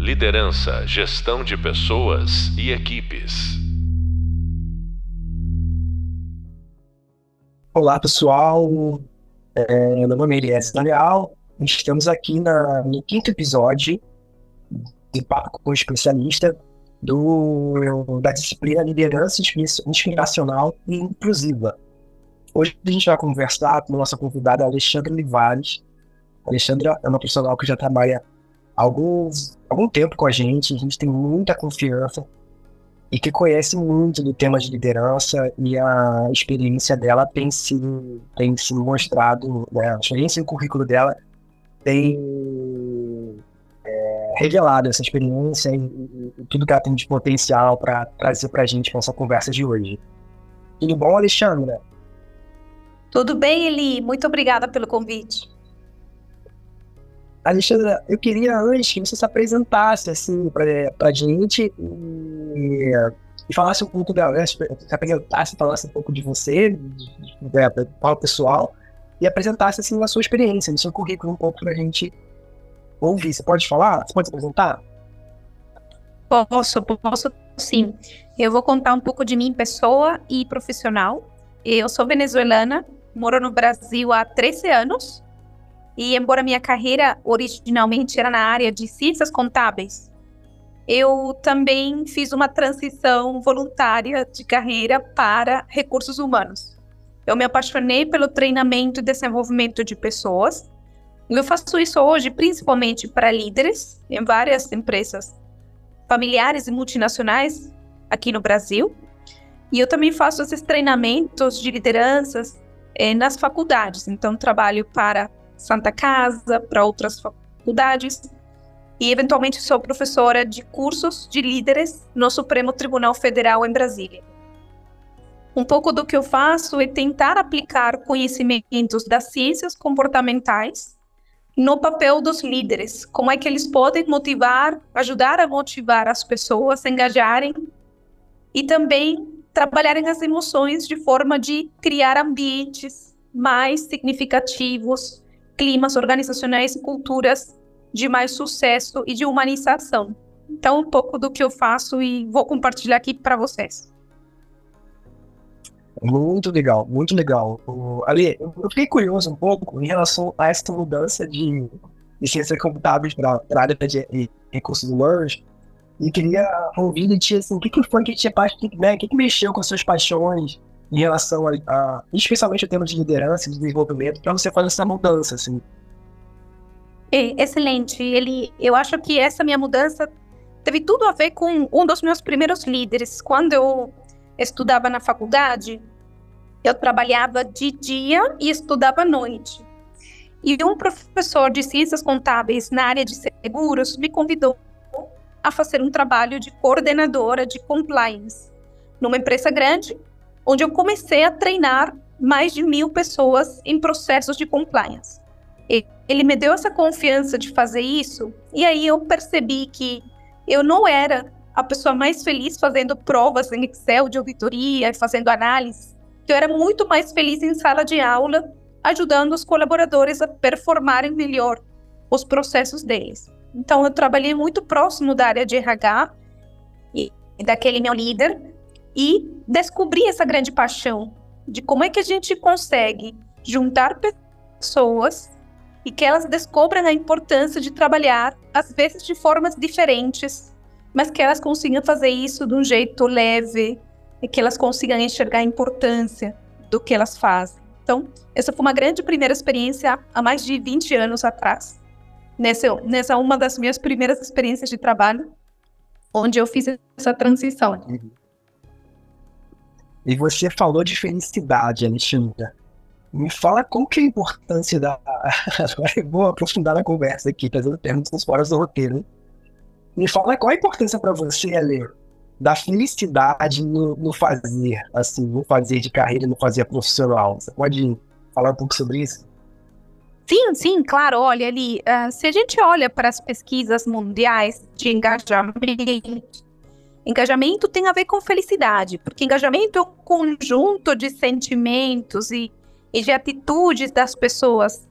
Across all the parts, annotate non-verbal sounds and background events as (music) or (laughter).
Liderança, gestão de pessoas e equipes. Olá, pessoal. É, meu nome é Elias Daniel. Estamos aqui na, no quinto episódio de Papo com o Especialista do, da disciplina Liderança Inspiracional e Inclusiva. Hoje a gente vai conversar com a nossa convidada Alexandra Livares. Alexandra é uma profissional que já trabalha alguns, algum tempo com a gente, a gente tem muita confiança e que conhece muito do tema de liderança e a experiência dela tem se, tem se mostrado, né, a experiência e o currículo dela tem é, revelado essa experiência e, e, e, tudo que ela tem de potencial para trazer para a gente nessa conversa de hoje. Tudo bom, Alexandra? Tudo bem, Eli. Muito obrigada pelo convite. Alexandra, eu queria antes que você se apresentasse assim para gente e, e, falasse um pouco da. Né, se apresentasse, falasse um pouco de você, de, é, para o pessoal, e apresentasse assim a sua experiência, o seu currículo um pouco para a gente ouvir. Você pode falar? Você pode se apresentar? Posso, posso sim. Eu vou contar um pouco de mim, pessoa e profissional. Eu sou venezuelana, moro no Brasil há 13 anos e embora minha carreira originalmente era na área de ciências contábeis, eu também fiz uma transição voluntária de carreira para recursos humanos. Eu me apaixonei pelo treinamento e desenvolvimento de pessoas. Eu faço isso hoje principalmente para líderes em várias empresas familiares e multinacionais aqui no Brasil. E eu também faço esses treinamentos de lideranças eh, nas faculdades. Então, trabalho para Santa Casa, para outras faculdades. E, eventualmente, sou professora de cursos de líderes no Supremo Tribunal Federal em Brasília. Um pouco do que eu faço é tentar aplicar conhecimentos das ciências comportamentais no papel dos líderes. Como é que eles podem motivar, ajudar a motivar as pessoas a engajarem e também trabalharem as emoções de forma de criar ambientes mais significativos climas organizacionais e culturas de mais sucesso e de humanização. Então, um pouco do que eu faço e vou compartilhar aqui para vocês. Muito legal, muito legal. Ali, eu fiquei curioso um pouco em relação a essa mudança de, de ciências contábeis para a área de recursos humanos. E queria ouvir de ti, assim, o que, que foi que tinha né, que, que mexeu com as suas paixões, em relação a, a especialmente o tema de liderança e desenvolvimento, para você fazer essa mudança, assim. Excelente. Ele, eu acho que essa minha mudança teve tudo a ver com um dos meus primeiros líderes. Quando eu estudava na faculdade, eu trabalhava de dia e estudava à noite. E um professor de ciências contábeis na área de seguros me convidou a fazer um trabalho de coordenadora de compliance numa empresa grande onde eu comecei a treinar mais de mil pessoas em processos de compliance. Ele me deu essa confiança de fazer isso, e aí eu percebi que eu não era a pessoa mais feliz fazendo provas em Excel de auditoria, fazendo análise. Eu era muito mais feliz em sala de aula, ajudando os colaboradores a performarem melhor os processos deles. Então, eu trabalhei muito próximo da área de RH e daquele meu líder, e descobrir essa grande paixão de como é que a gente consegue juntar pessoas e que elas descubram a importância de trabalhar, às vezes de formas diferentes, mas que elas consigam fazer isso de um jeito leve e que elas consigam enxergar a importância do que elas fazem. Então, essa foi uma grande primeira experiência há mais de 20 anos atrás. Nessa, nessa uma das minhas primeiras experiências de trabalho, onde eu fiz essa transição. Uhum. E você falou de felicidade, Alexandra. Me fala qual que é a importância da. (laughs) Agora vou aprofundar na conversa aqui, fazendo perguntas fora do roteiro. Me fala qual a importância para você, Ale, da felicidade no, no, fazer, assim, no fazer de carreira, no fazer profissional. Você pode falar um pouco sobre isso? Sim, sim, claro. Olha ali, uh, se a gente olha para as pesquisas mundiais de engajamento Engajamento tem a ver com felicidade, porque engajamento é um conjunto de sentimentos e, e de atitudes das pessoas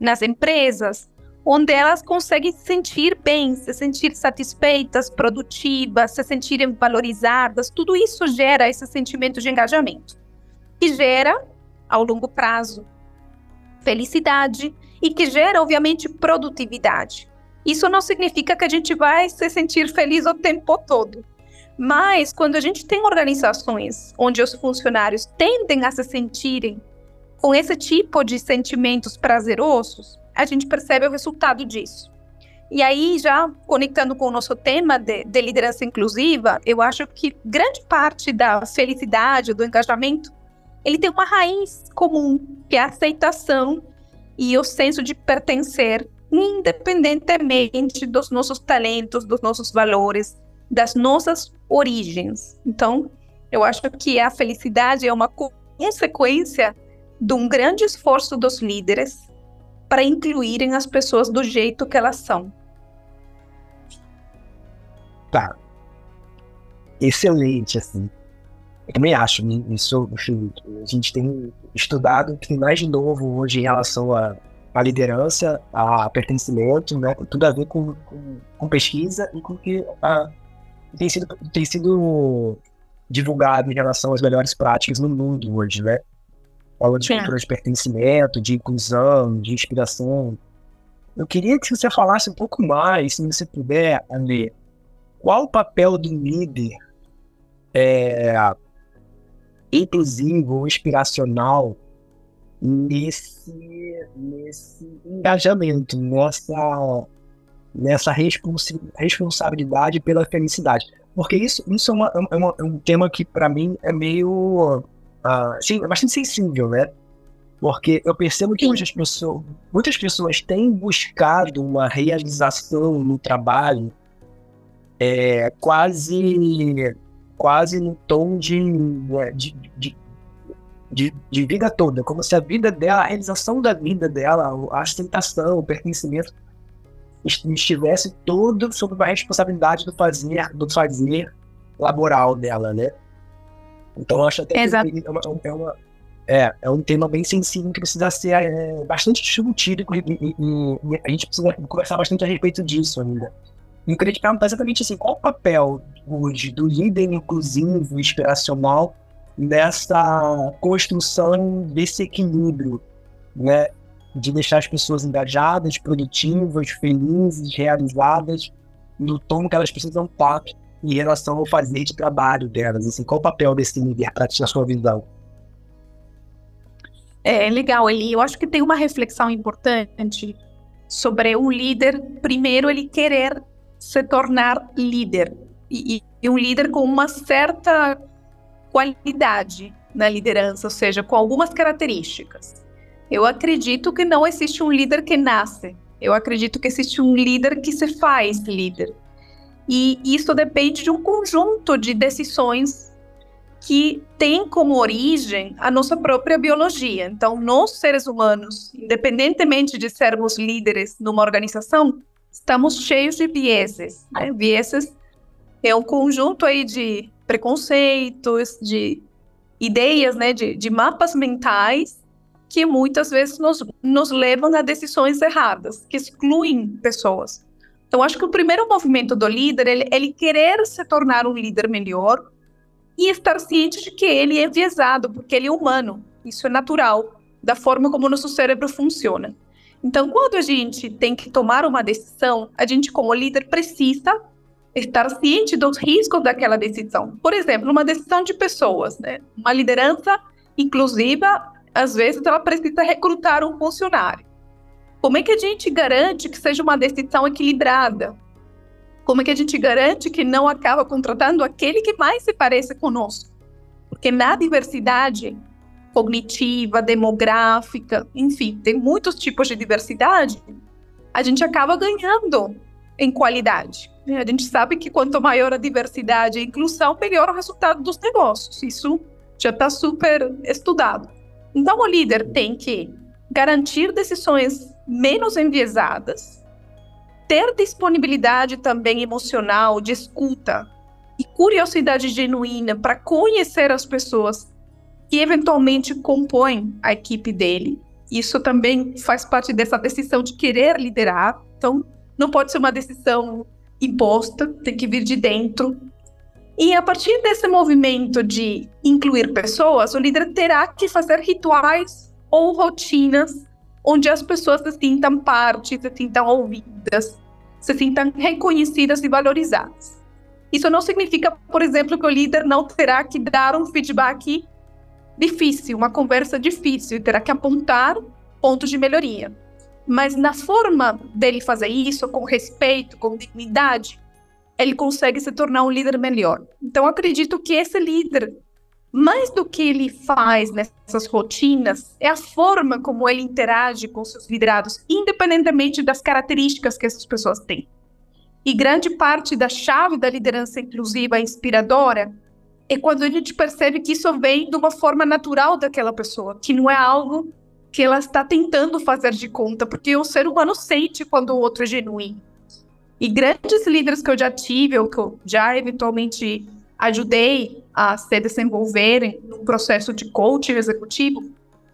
nas empresas onde elas conseguem se sentir bem, se sentir satisfeitas, produtivas, se sentirem valorizadas. Tudo isso gera esse sentimento de engajamento, que gera, ao longo prazo, felicidade e que gera, obviamente, produtividade. Isso não significa que a gente vai se sentir feliz o tempo todo. Mas quando a gente tem organizações onde os funcionários tendem a se sentirem com esse tipo de sentimentos prazerosos, a gente percebe o resultado disso. E aí, já conectando com o nosso tema de, de liderança inclusiva, eu acho que grande parte da felicidade, do engajamento, ele tem uma raiz comum, que é a aceitação e o senso de pertencer, independentemente dos nossos talentos, dos nossos valores, das nossas origens. Então, eu acho que a felicidade é uma consequência de um grande esforço dos líderes para incluírem as pessoas do jeito que elas são. Tá. Excelente, assim. Eu também acho né? isso, a gente tem estudado que mais de novo hoje em relação à liderança, a pertencimento, né? Tudo a ver com, com, com pesquisa e com que a, tem, sido, tem sido divulgado em relação às melhores práticas no mundo hoje, né? Falando de cultura de pertencimento, de inclusão, de inspiração. Eu queria que você falasse um pouco mais, se você puder, André, qual o papel do líder é, inclusivo, inspiracional nesse, nesse engajamento, nessa, nessa responsabilidade pela felicidade. Porque isso, isso é, uma, é, uma, é um tema que, para mim, é meio. Uh, sim, é bastante sensível, né? Porque eu percebo que muitas pessoas, muitas pessoas têm buscado uma realização no trabalho é, quase quase no tom de, né, de, de, de, de, vida toda, como se a vida dela, a realização da vida dela, a aceitação, o pertencimento estivesse todo sob a responsabilidade do fazer, do fazer laboral dela, né? Então acho até Exato. que é uma, é, uma, é, é um tema bem sensível que precisa ser é, bastante discutido e, e, e, a gente precisa conversar bastante a respeito disso ainda. Eu queria te perguntar exatamente assim, qual o papel hoje do líder inclusivo, inspiracional, nessa construção desse equilíbrio, né? De deixar as pessoas engajadas, produtivas, felizes, realizadas, no tom que elas precisam estar em relação ao fazer de trabalho delas. Assim, qual o papel desse líder para a sua visão? É legal, Eli. Eu acho que tem uma reflexão importante sobre o líder. Primeiro, ele querer se tornar líder. E, e, um líder com uma certa qualidade na liderança, ou seja, com algumas características. Eu acredito que não existe um líder que nasce. Eu acredito que existe um líder que se faz líder. E isso depende de um conjunto de decisões que tem como origem a nossa própria biologia. Então, nós seres humanos, independentemente de sermos líderes numa organização, estamos cheios de vieses. Né? Vieses é um conjunto aí de preconceitos, de ideias, né, de, de mapas mentais que muitas vezes nos, nos levam a decisões erradas, que excluem pessoas. Então, acho que o primeiro movimento do líder é ele, ele querer se tornar um líder melhor e estar ciente de que ele é enviesado, porque ele é humano. Isso é natural, da forma como o nosso cérebro funciona. Então, quando a gente tem que tomar uma decisão, a gente, como líder, precisa estar ciente dos riscos daquela decisão. Por exemplo, uma decisão de pessoas, né? Uma liderança inclusiva, às vezes, ela precisa recrutar um funcionário. Como é que a gente garante que seja uma decisão equilibrada? Como é que a gente garante que não acaba contratando aquele que mais se parece conosco? Porque na diversidade, cognitiva, demográfica, enfim, tem muitos tipos de diversidade, a gente acaba ganhando em qualidade. A gente sabe que quanto maior a diversidade e a inclusão, melhor o resultado dos negócios. Isso já está super estudado. Então, o líder tem que garantir decisões menos enviesadas, ter disponibilidade também emocional, de escuta e curiosidade genuína para conhecer as pessoas que eventualmente compõem a equipe dele Isso também faz parte dessa decisão de querer liderar. Então, não pode ser uma decisão imposta, tem que vir de dentro. E a partir desse movimento de incluir pessoas, o líder terá que fazer rituais ou rotinas onde as pessoas se sintam parte, se sintam ouvidas, se sintam reconhecidas e valorizadas. Isso não significa, por exemplo, que o líder não terá que dar um feedback difícil, uma conversa difícil, terá que apontar pontos de melhoria. Mas na forma dele fazer isso, com respeito, com dignidade, ele consegue se tornar um líder melhor. Então, acredito que esse líder, mais do que ele faz nessas rotinas, é a forma como ele interage com seus liderados, independentemente das características que essas pessoas têm. E grande parte da chave da liderança inclusiva inspiradora é quando a gente percebe que isso vem de uma forma natural daquela pessoa, que não é algo que ela está tentando fazer de conta, porque o ser humano sente quando o outro é genuíno. E grandes líderes que eu já tive, ou que eu já eventualmente ajudei a se desenvolverem no processo de coaching executivo,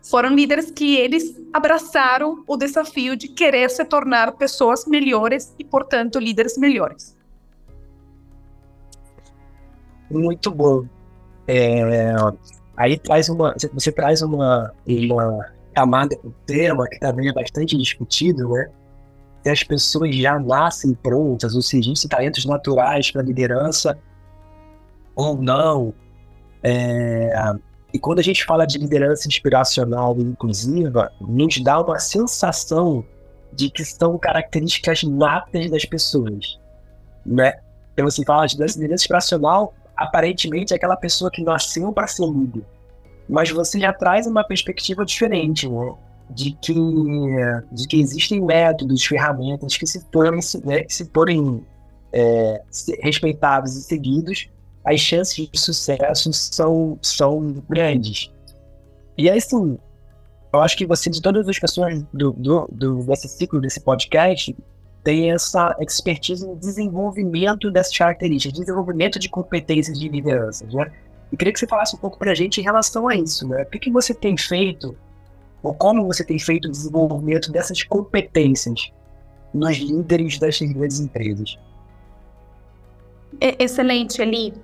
foram líderes que eles abraçaram o desafio de querer se tornar pessoas melhores e, portanto, líderes melhores. Muito bom. É, aí traz uma, você traz uma, uma camada do tema que também é bastante discutido, né? As pessoas já nascem prontas, ou seja, existem talentos naturais para liderança ou não. É, e quando a gente fala de liderança inspiracional e inclusiva, nos dá uma sensação de que são características natas das pessoas, né? Então, você fala de liderança inspiracional, aparentemente é aquela pessoa que nasceu para ser líder. Mas você já traz uma perspectiva diferente, né? De que, de que existem métodos, ferramentas que se forem, né, que se é, respeitados e seguidos, as chances de sucesso são, são grandes. E aí, sim, eu acho que você, de todas as pessoas do, do, do, desse ciclo, desse podcast, tem essa expertise no desenvolvimento dessas características, desenvolvimento de competências de liderança, né? E queria que você falasse um pouco para a gente em relação a isso, né? O que, que você tem feito, ou como você tem feito o desenvolvimento dessas competências nos líderes das grandes empresas? Excelente, Eli.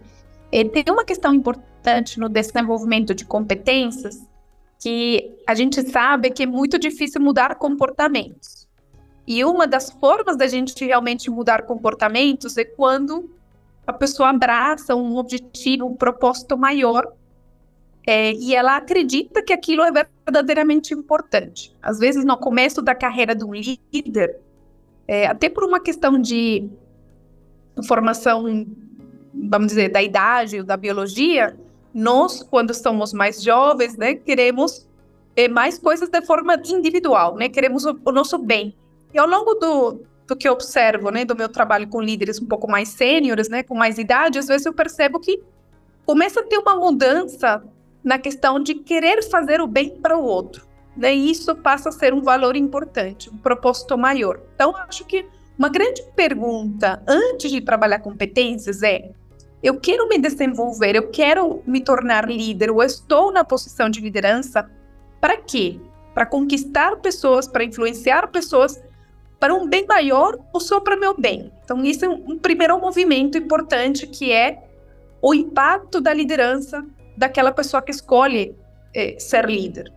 Tem uma questão importante no desenvolvimento de competências que a gente sabe que é muito difícil mudar comportamentos. E uma das formas da gente realmente mudar comportamentos é quando a pessoa abraça um objetivo, um propósito maior é, e ela acredita que aquilo é verdadeiramente importante. Às vezes, no começo da carreira do líder, é, até por uma questão de formação, vamos dizer, da idade ou da biologia, nós, quando somos mais jovens, né, queremos é, mais coisas de forma individual, né? Queremos o, o nosso bem. E ao longo do, do que eu observo, né, do meu trabalho com líderes um pouco mais sêniores, né, com mais idade, às vezes eu percebo que começa a ter uma mudança na questão de querer fazer o bem para o outro. Né, e isso passa a ser um valor importante, um propósito maior. Então, acho que uma grande pergunta antes de trabalhar competências é: eu quero me desenvolver, eu quero me tornar líder, eu estou na posição de liderança, para quê? Para conquistar pessoas, para influenciar pessoas para um bem maior ou só para meu bem. Então, isso é um primeiro movimento importante que é o impacto da liderança daquela pessoa que escolhe é, ser líder.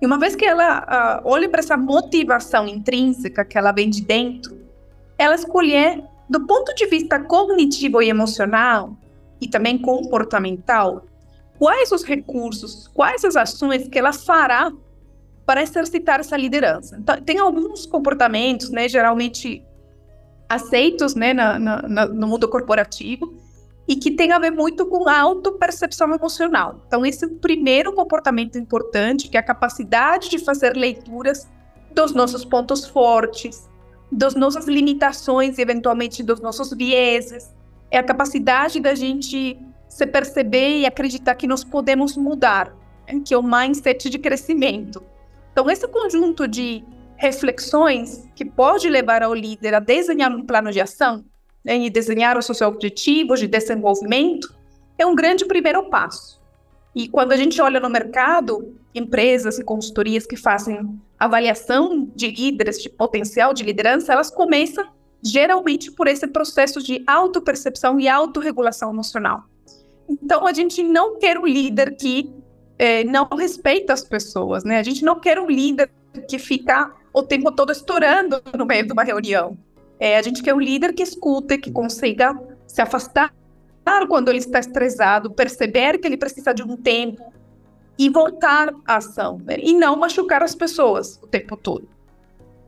E uma vez que ela uh, olha para essa motivação intrínseca que ela vem de dentro, ela escolher, do ponto de vista cognitivo e emocional, e também comportamental, quais os recursos, quais as ações que ela fará para exercitar essa liderança. Então, tem alguns comportamentos, né, geralmente aceitos né, na, na, no mundo corporativo e que tem a ver muito com a autopercepção emocional. Então, esse é o primeiro comportamento importante, que é a capacidade de fazer leituras dos nossos pontos fortes, das nossas limitações e, eventualmente, dos nossos vieses. É a capacidade da gente se perceber e acreditar que nós podemos mudar, né, que é o mindset de crescimento. Então, esse conjunto de reflexões que pode levar ao líder a desenhar um plano de ação né, e desenhar os seus objetivos de desenvolvimento é um grande primeiro passo. E quando a gente olha no mercado, empresas e consultorias que fazem avaliação de líderes, de potencial de liderança, elas começam geralmente por esse processo de autopercepção e autorregulação emocional. Então, a gente não quer um líder que é, não respeita as pessoas, né? A gente não quer um líder que fica o tempo todo estourando no meio de uma reunião. É, a gente quer um líder que escuta, que consiga se afastar quando ele está estressado, perceber que ele precisa de um tempo e voltar à ação, né? e não machucar as pessoas o tempo todo.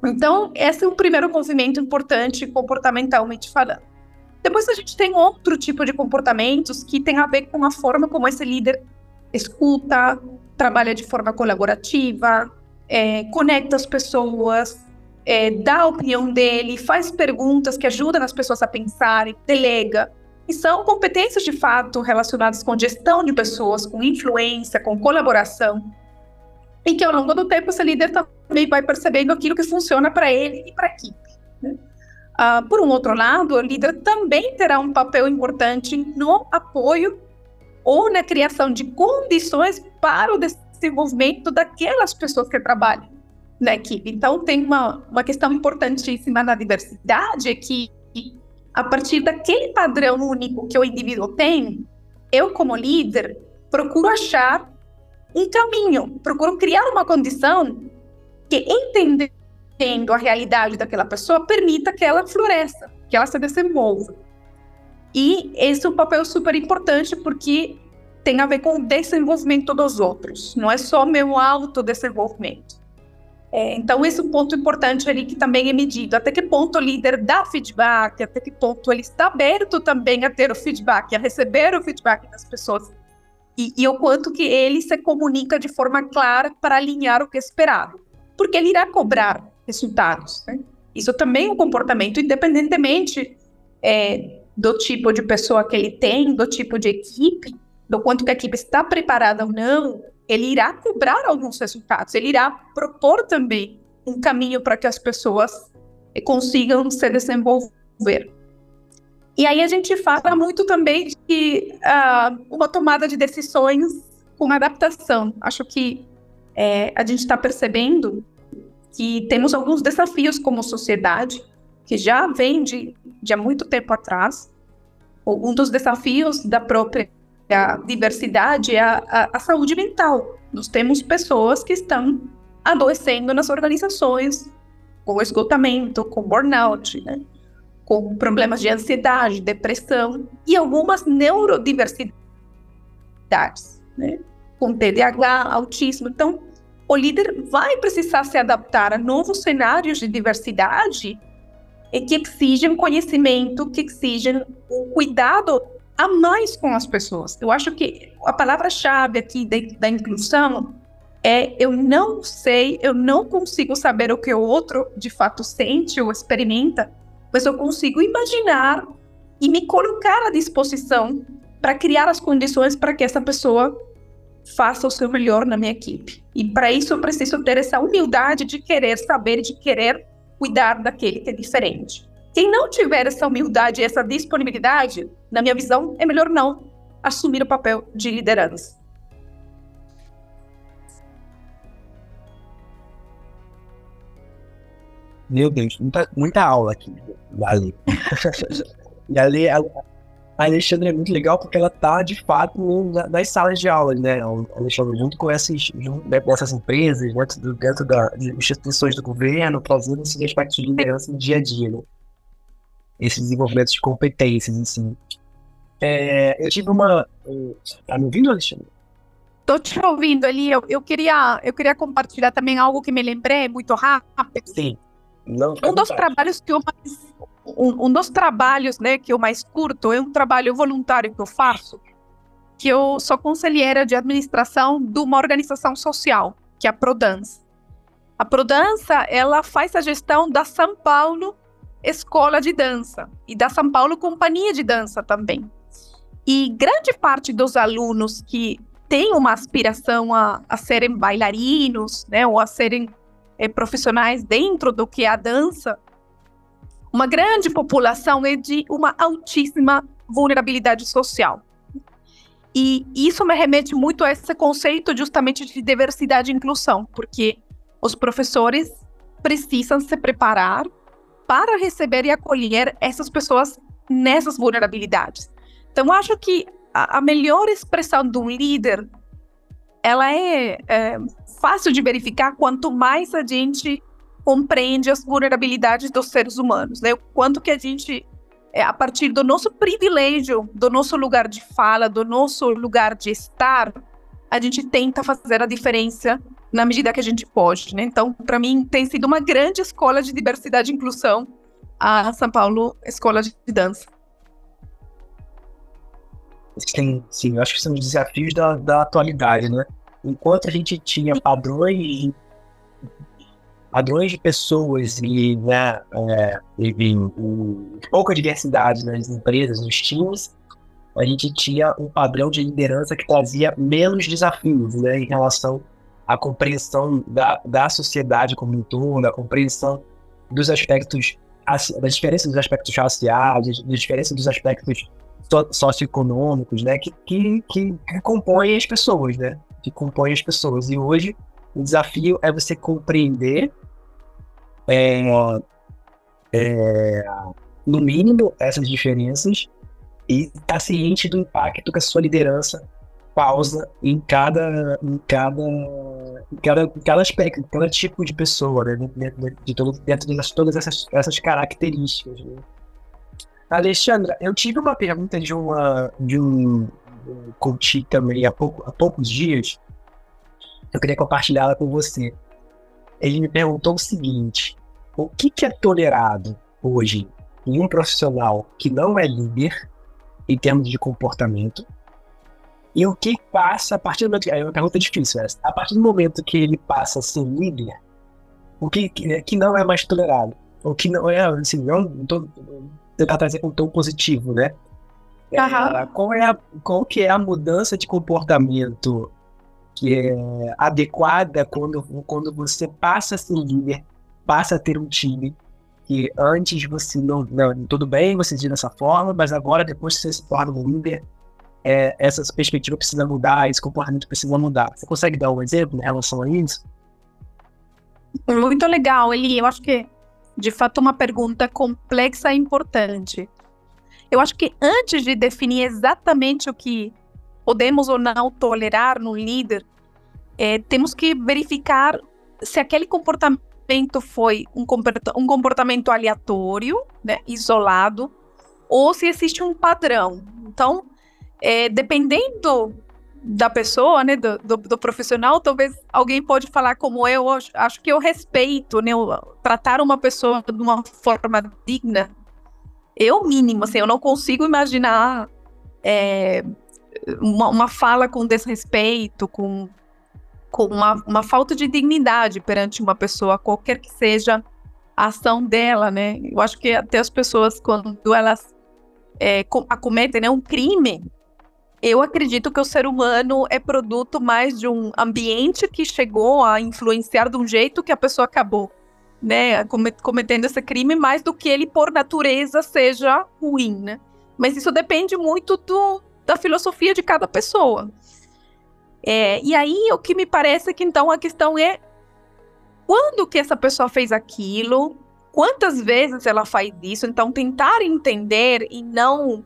Então, esse é o primeiro movimento importante comportamentalmente falando. Depois a gente tem outro tipo de comportamentos que tem a ver com a forma como esse líder escuta, trabalha de forma colaborativa, é, conecta as pessoas, é, dá a opinião dele, faz perguntas que ajudam as pessoas a pensarem, delega. E são competências de fato relacionadas com gestão de pessoas, com influência, com colaboração. E que ao longo do tempo esse líder também vai percebendo aquilo que funciona para ele e para a equipe. Né? Uh, por um outro lado, o líder também terá um papel importante no apoio ou na criação de condições para o desenvolvimento daquelas pessoas que trabalham na equipe. Então, tem uma, uma questão importantíssima na diversidade, é que a partir daquele padrão único que o indivíduo tem, eu, como líder, procuro achar um caminho, procuro criar uma condição que, entendendo a realidade daquela pessoa, permita que ela floresça, que ela se desenvolva. E esse é um papel super importante porque tem a ver com o desenvolvimento dos outros, não é só meu autodesenvolvimento. É, então, esse é um ponto importante ali que também é medido. Até que ponto o líder dá feedback, até que ponto ele está aberto também a ter o feedback, a receber o feedback das pessoas. E, e o quanto que ele se comunica de forma clara para alinhar o que é esperado. Porque ele irá cobrar resultados. Né? Isso também é um comportamento, independentemente é, do tipo de pessoa que ele tem, do tipo de equipe, do quanto que a equipe está preparada ou não, ele irá cobrar alguns resultados, ele irá propor também um caminho para que as pessoas consigam se desenvolver. E aí a gente fala muito também de uh, uma tomada de decisões com adaptação. Acho que é, a gente está percebendo que temos alguns desafios como sociedade, que já vem de, de há muito tempo atrás. Um dos desafios da própria a diversidade é a, a, a saúde mental. Nós temos pessoas que estão adoecendo nas organizações com esgotamento, com burnout, né? com problemas de ansiedade, depressão e algumas neurodiversidades, né? com TDAH, autismo. Então, o líder vai precisar se adaptar a novos cenários de diversidade que exigem conhecimento, que exigem um cuidado a mais com as pessoas. Eu acho que a palavra-chave aqui de, da inclusão é eu não sei, eu não consigo saber o que o outro de fato sente ou experimenta, mas eu consigo imaginar e me colocar à disposição para criar as condições para que essa pessoa faça o seu melhor na minha equipe. E para isso eu preciso ter essa humildade de querer saber, de querer cuidar daquele que é diferente. Quem não tiver essa humildade e essa disponibilidade, na minha visão, é melhor não assumir o papel de liderança. Meu Deus, muita, muita aula aqui. Ali. (laughs) e ali, a, a Alexandre é muito legal porque ela tá, de fato, nas salas de aula, né? A Alexandre, junto com essas, junto, né, essas empresas, dentro, do, dentro das instituições do governo, trazendo esses aspectos de liderança no dia a dia, né? Esse desenvolvimento de competências, assim. É, eu tive uma. Tá me ouvindo, Alexandre? Tô te ouvindo ali. Eu, eu, queria, eu queria compartilhar também algo que me lembrei muito rápido. Sim. Não, um dos trabalhos que eu mais, um, um, dos trabalhos, né, que eu mais curto é um trabalho voluntário que eu faço, que eu sou conselheira de administração de uma organização social, que é a Prodança. A Prodança, ela faz a gestão da São Paulo escola de dança e da São Paulo Companhia de Dança também. E grande parte dos alunos que têm uma aspiração a, a serem bailarinos, né, ou a serem é, profissionais dentro do que é a dança, uma grande população é de uma altíssima vulnerabilidade social. E isso me remete muito a esse conceito justamente de diversidade e inclusão, porque os professores precisam se preparar para receber e acolher essas pessoas nessas vulnerabilidades. Então, acho que a, a melhor expressão de um líder, ela é, é fácil de verificar quanto mais a gente compreende as vulnerabilidades dos seres humanos, né? O quanto que a gente, é, a partir do nosso privilégio, do nosso lugar de fala, do nosso lugar de estar, a gente tenta fazer a diferença na medida que a gente pode, né? Então, para mim, tem sido uma grande escola de diversidade e inclusão a São Paulo Escola de Dança. Sim, sim, eu acho que são os desafios da, da atualidade, né? Enquanto a gente tinha padrões padrões de pessoas e, né, é, e, e, e, pouca diversidade nas empresas, nos times, a gente tinha um padrão de liderança que trazia menos desafios né, em relação à compreensão da, da sociedade como um todo, a compreensão dos aspectos, das diferenças dos aspectos raciais, das diferenças dos aspectos socioeconômicos, né, que, que, que, que compõem as pessoas, né, que compõem as pessoas. E hoje o desafio é você compreender, é, é, no mínimo, essas diferenças e estar tá ciente do impacto que a sua liderança causa em cada, em cada, em cada, em cada aspecto, em cada tipo de pessoa, né? dentro, de todo, dentro de todas essas, essas características. Né? Alexandra, eu tive uma pergunta de, uma, de um, um coach também há, pouco, há poucos dias, eu queria compartilhá-la com você. Ele me perguntou o seguinte: o que, que é tolerado hoje em um profissional que não é líder em termos de comportamento? E o que passa a partir do momento. É uma pergunta difícil essa. A partir do momento que ele passa a ser líder, o que, que não é mais tolerado? O que não é, assim, não tô, tentar trazer um tom positivo, né? Uhum. Qual, é a, qual que é a mudança de comportamento que é adequada quando, quando você passa a ser líder, passa a ter um time que antes você não, não tudo bem, você diz dessa forma, mas agora depois que você se torna um líder, é, essa perspectiva precisa mudar, esse comportamento precisa mudar. Você consegue dar um exemplo em relação a isso? Muito legal, Eli. Eu acho que, de fato, uma pergunta complexa e importante. Eu acho que antes de definir exatamente o que podemos ou não tolerar no líder, é, temos que verificar se aquele comportamento foi um, um comportamento aleatório, né, isolado, ou se existe um padrão. Então, é, dependendo da pessoa, né, do, do, do, profissional, talvez alguém pode falar como eu, acho que eu respeito, né, tratar uma pessoa de uma forma digna, eu mínimo, assim, eu não consigo imaginar é, uma, uma fala com desrespeito, com, com uma, uma falta de dignidade perante uma pessoa, qualquer que seja a ação dela, né? Eu acho que até as pessoas, quando elas é, acometem né, um crime, eu acredito que o ser humano é produto mais de um ambiente que chegou a influenciar de um jeito que a pessoa acabou, né, cometendo esse crime, mais do que ele por natureza seja ruim, né? Mas isso depende muito do, da filosofia de cada pessoa. É, e aí o que me parece que então a questão é quando que essa pessoa fez aquilo, quantas vezes ela faz isso, então tentar entender e não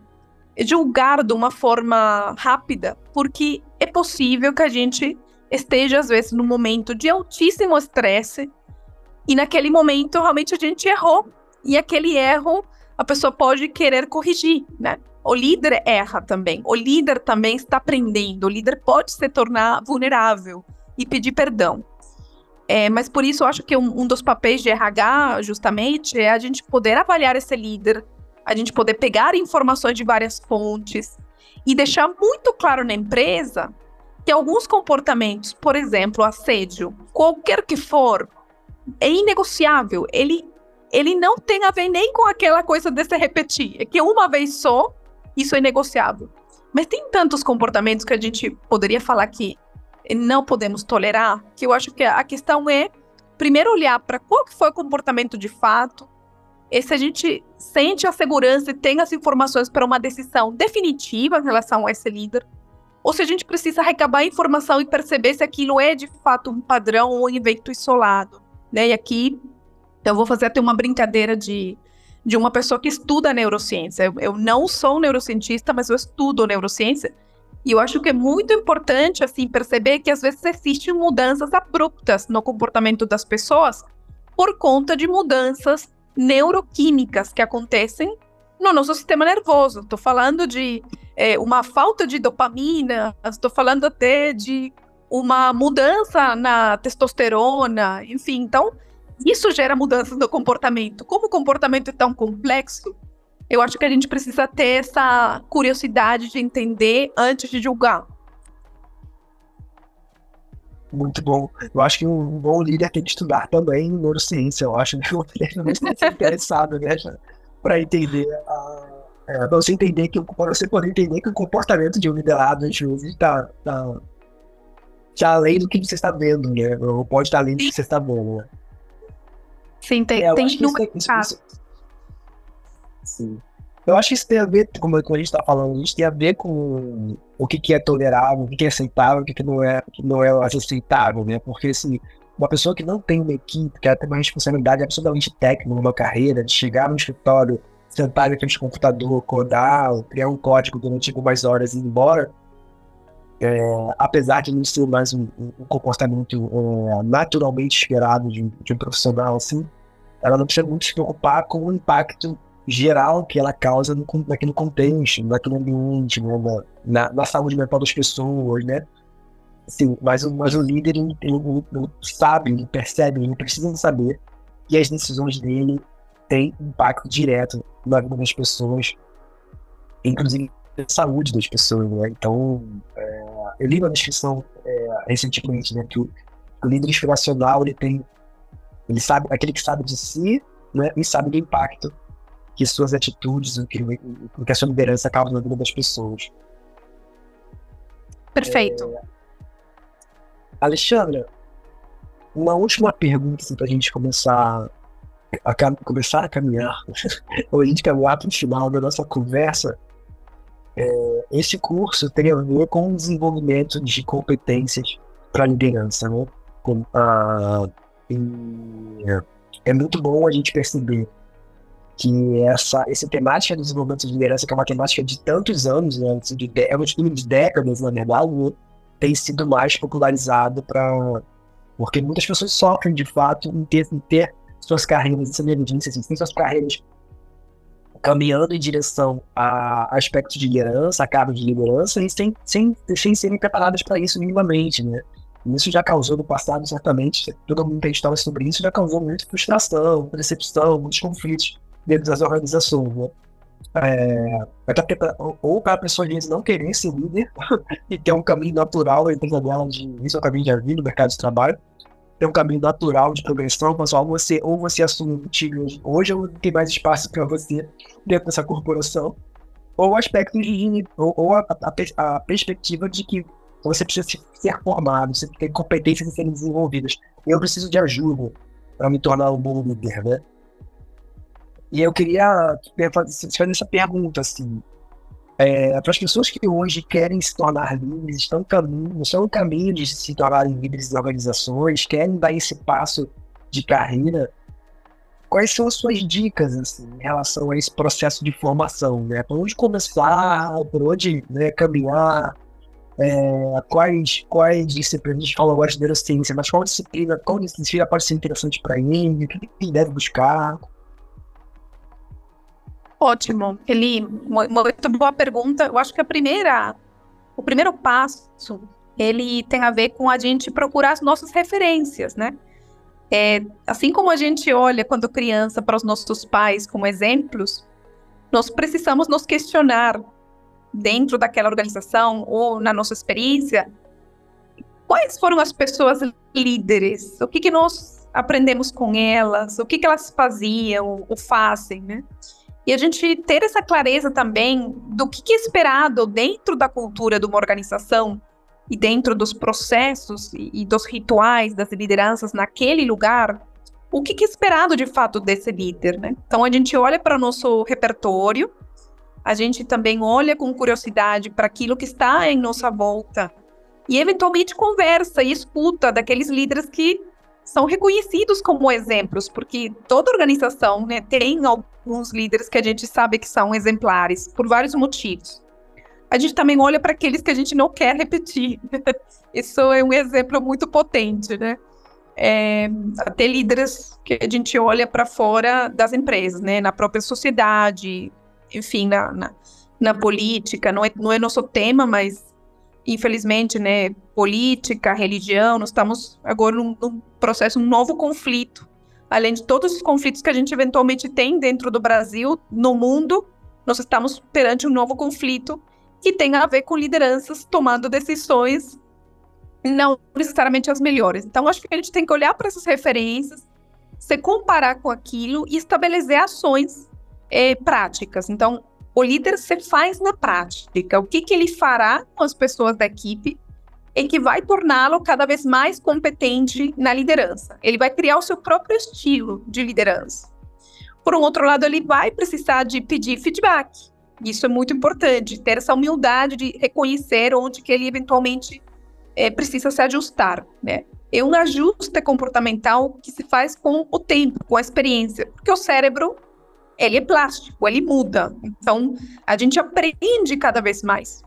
julgar de uma forma rápida, porque é possível que a gente esteja às vezes num momento de altíssimo estresse e naquele momento realmente a gente errou e aquele erro a pessoa pode querer corrigir, né? O líder erra também. O líder também está aprendendo. O líder pode se tornar vulnerável e pedir perdão. É, mas por isso eu acho que um, um, dos papéis de RH, justamente, é a gente poder avaliar esse líder, a gente poder pegar informações de várias fontes e deixar muito claro na empresa que alguns comportamentos, por exemplo, assédio, qualquer que for, é inegociável. Ele, ele não tem a ver nem com aquela coisa de se repetir. É que uma vez só isso é negociável. Mas tem tantos comportamentos que a gente poderia falar que não podemos tolerar, que eu acho que a questão é primeiro olhar para qual que foi o comportamento de fato, e se a gente sente a segurança e tem as informações para uma decisão definitiva em relação a esse líder, ou se a gente precisa recabar informação e perceber se aquilo é de fato um padrão ou um evento isolado. Né? E aqui eu vou fazer até uma brincadeira de, de uma pessoa que estuda neurociência. Eu, eu não sou neurocientista, mas eu estudo neurociência. E eu acho que é muito importante assim perceber que às vezes existem mudanças abruptas no comportamento das pessoas por conta de mudanças neuroquímicas que acontecem no nosso sistema nervoso. Estou falando de é, uma falta de dopamina, estou falando até de uma mudança na testosterona, enfim. Então, isso gera mudanças no comportamento. Como o comportamento é tão complexo, eu acho que a gente precisa ter essa curiosidade de entender antes de julgar. Muito bom. Eu acho que um bom líder tem que estudar também neurociência. Eu acho que (laughs) o líder não está interessado, né? Para entender a, é, para você entender que para você poder entender que o comportamento de um liderado às vezes está tá, tá além do que você está vendo, né? Ou pode estar além do que você está vendo. Né? Sim, tem, é, tem número isso, isso, Sim. Eu acho que isso tem a ver, como, a gente está falando, isso tem a ver com o que, que é tolerável, o que, que é aceitável, o que, que não é, que não é aceitável, né? Porque assim, uma pessoa que não tem uma equipe, que tem uma responsabilidade absolutamente técnica numa carreira, de chegar no escritório, sentar na frente do computador, codar, criar um código durante algumas horas e ir embora, é, apesar de não ser mais um, um comportamento é, naturalmente esperado de, de, um profissional assim, ela não precisa muito se preocupar com o impacto geral que ela causa no, naquele contexto, naquele ambiente, né, na, na, saúde mental das pessoas, né? Assim, mas, mas o líder ele, ele, ele sabe, ele percebe, ele precisa saber que as decisões dele têm impacto direto na vida das pessoas, inclusive na saúde das pessoas, né? Então, é, eu li uma descrição é, recentemente, né, que o, o líder inspiracional ele tem, ele sabe, aquele que sabe de si, né, e sabe do impacto que suas atitudes, o que, o que a sua liderança causa na vida das pessoas. Perfeito. É... Alexandra, uma última pergunta assim, para a gente começar a, começar a caminhar, (laughs) ou a gente caminhar para o final da nossa conversa. É, esse curso tem a ver com o desenvolvimento de competências para liderança, né? Com, ah, é muito bom a gente perceber que essa, essa temática do desenvolvimento de liderança, que é uma temática de tantos anos, né, de, é um de décadas, na verdade, né, tem sido mais popularizado para. Porque muitas pessoas sofrem, de fato, em ter, em ter suas carreiras, essa evidência, assim, tem suas carreiras caminhando em direção a aspectos de liderança, a cargos de liderança, e sem, sem, sem serem preparadas para isso minimamente, né? Isso já causou no passado, certamente, todo mundo tem história sobre isso, já causou muita frustração, decepção, muitos conflitos dentro das organizações, né? É, ou para a pessoa vezes não querer ser líder (laughs) e ter um caminho natural entre dela de isso é o caminho de vida no mercado de trabalho tem um caminho natural de progressão ou você ou você assume um time hoje ou tem mais espaço para você dentro dessa corporação ou aspecto de ou, ou a, a, a, perspectiva de que você precisa ser formado você tem competências a serem desenvolvidas eu preciso de ajuda para me tornar um bom líder né e eu queria fazer essa pergunta, assim, é, para as pessoas que hoje querem se tornar líderes, estão, caminho, estão no caminho de se tornarem líderes de organizações, querem dar esse passo de carreira, quais são as suas dicas assim, em relação a esse processo de formação? Né? Por onde começar, por onde né, caminhar, é, quais, quais disciplinas, a gente fala agora de neurociência, mas qual disciplina, qual disciplina pode ser interessante para ele, o que ele deve buscar? Ótimo, Eli, muito boa pergunta. Eu acho que a primeira, o primeiro passo, ele tem a ver com a gente procurar as nossas referências, né? É, assim como a gente olha quando criança para os nossos pais como exemplos, nós precisamos nos questionar dentro daquela organização ou na nossa experiência, quais foram as pessoas líderes? O que, que nós aprendemos com elas? O que, que elas faziam ou fazem, né? E a gente ter essa clareza também do que é esperado dentro da cultura de uma organização e dentro dos processos e, dos rituais das lideranças naquele lugar, o que é esperado de fato desse líder, né? Então a gente olha para o nosso repertório a gente também olha com curiosidade para aquilo que está em nossa volta e eventualmente conversa e escuta daqueles líderes que são reconhecidos como exemplos, porque toda organização né, tem alguns líderes que a gente sabe que são exemplares por vários motivos. A gente também olha para aqueles que a gente não quer repetir. (laughs) Isso é um exemplo muito potente, né? É, até líderes que a gente olha para fora das empresas, né? Na própria sociedade, enfim, na, na, na política. Não é, não é nosso tema, mas infelizmente, né, política, religião, nós estamos agora num, num, processo, um novo conflito. Além de todos os conflitos que a gente eventualmente tem dentro do Brasil, no mundo, nós estamos perante um novo conflito que tem a ver com lideranças tomando decisões não necessariamente as melhores. Então, acho que a gente tem que olhar para essas referências, se comparar com aquilo e estabelecer ações é, práticas. Então, o líder se faz na prática. O que, que ele fará com as pessoas da equipe e que vai torná-lo cada vez mais competente na liderança. Ele vai criar o seu próprio estilo de liderança. Por um outro lado, ele vai precisar de pedir feedback. Isso é muito importante, ter essa humildade de reconhecer onde que ele eventualmente é, precisa se ajustar, né? É um ajuste comportamental que se faz com o tempo, com a experiência, porque o cérebro ele é plástico, ele muda. Então, a gente aprende cada vez mais.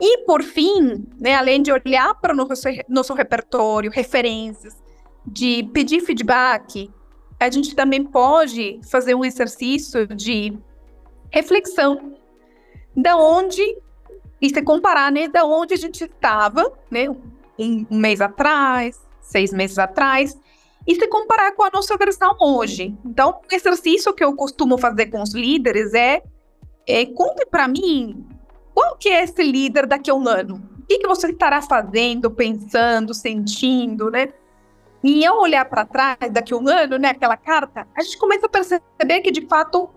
E, por fim, né, além de olhar para o nosso, nosso repertório, referências, de pedir feedback, a gente também pode fazer um exercício de reflexão da onde e se comparar, né, da onde a gente estava, né, um, um mês atrás, seis meses atrás, e se comparar com a nossa versão hoje. Então, o exercício que eu costumo fazer com os líderes é, é conte para mim qual que é esse líder daqui a um ano. O que, que você estará fazendo, pensando, sentindo, né? E ao olhar para trás daqui a um ano, né, aquela carta, a gente começa a perceber que de fato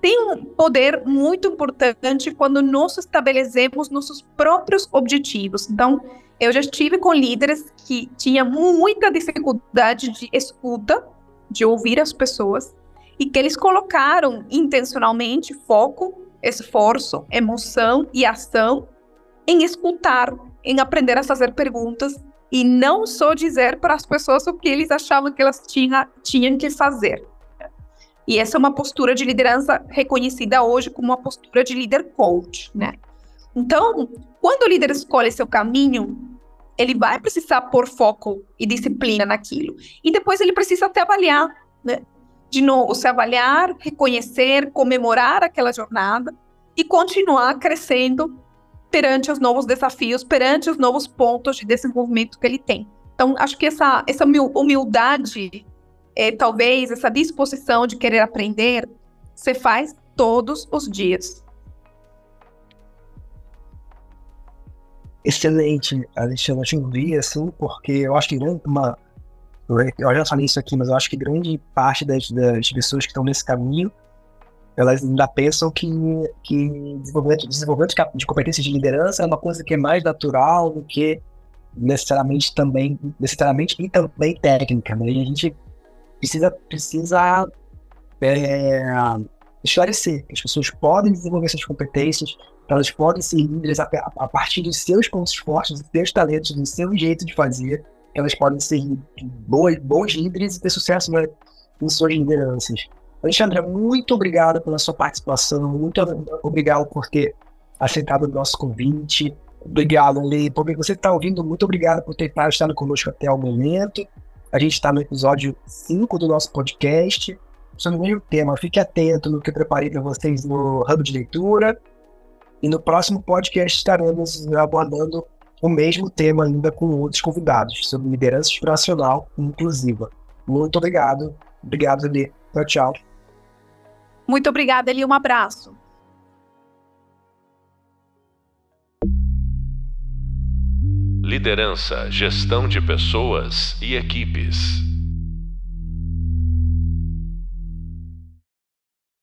tem um poder muito importante quando nós estabelecemos nossos próprios objetivos. Então, eu já estive com líderes que tinham muita dificuldade de escuta, de ouvir as pessoas, e que eles colocaram intencionalmente foco, esforço, emoção e ação em escutar, em aprender a fazer perguntas e não só dizer para as pessoas o que eles achavam que elas tinha, tinham que fazer. E essa é uma postura de liderança reconhecida hoje como uma postura de líder coach, né? Então, quando o líder escolhe seu caminho, ele vai precisar pôr foco e disciplina naquilo. E depois ele precisa até avaliar, né? De novo, se avaliar, reconhecer, comemorar aquela jornada e continuar crescendo perante os novos desafios, perante os novos pontos de desenvolvimento que ele tem. Então, acho que essa, essa humildade é, talvez essa disposição de querer aprender, você faz todos os dias. Excelente, Alexandre. Eu te assim, porque eu acho que uma. Eu já falei isso aqui, mas eu acho que grande parte das, das pessoas que estão nesse caminho elas ainda pensam que, que desenvolvimento, desenvolvimento de competências de liderança é uma coisa que é mais natural do que necessariamente também necessariamente e também técnica, né? A gente precisa, precisa é, esclarecer que as pessoas podem desenvolver essas competências, elas podem ser líderes a, a, partir dos seus pontos fortes, dos seus talentos, do seu jeito de fazer, elas podem ser boas, bons líderes e ter sucesso né, em suas lideranças. Alexandra, muito obrigado pela sua participação, muito obrigado por ter aceitado o nosso convite. Obrigado, Lê, por você está ouvindo. Muito obrigado por ter estado conosco até o momento. A gente está no episódio 5 do nosso podcast, sobre o mesmo tema. Fique atento no que eu preparei para vocês no Hub de Leitura. E no próximo podcast estaremos abordando o mesmo tema ainda com outros convidados, sobre liderança inspiracional e inclusiva. Muito obrigado. Obrigado, Eli. Tchau, tchau. Muito obrigada, Eli. Um abraço. Liderança, gestão de pessoas e equipes.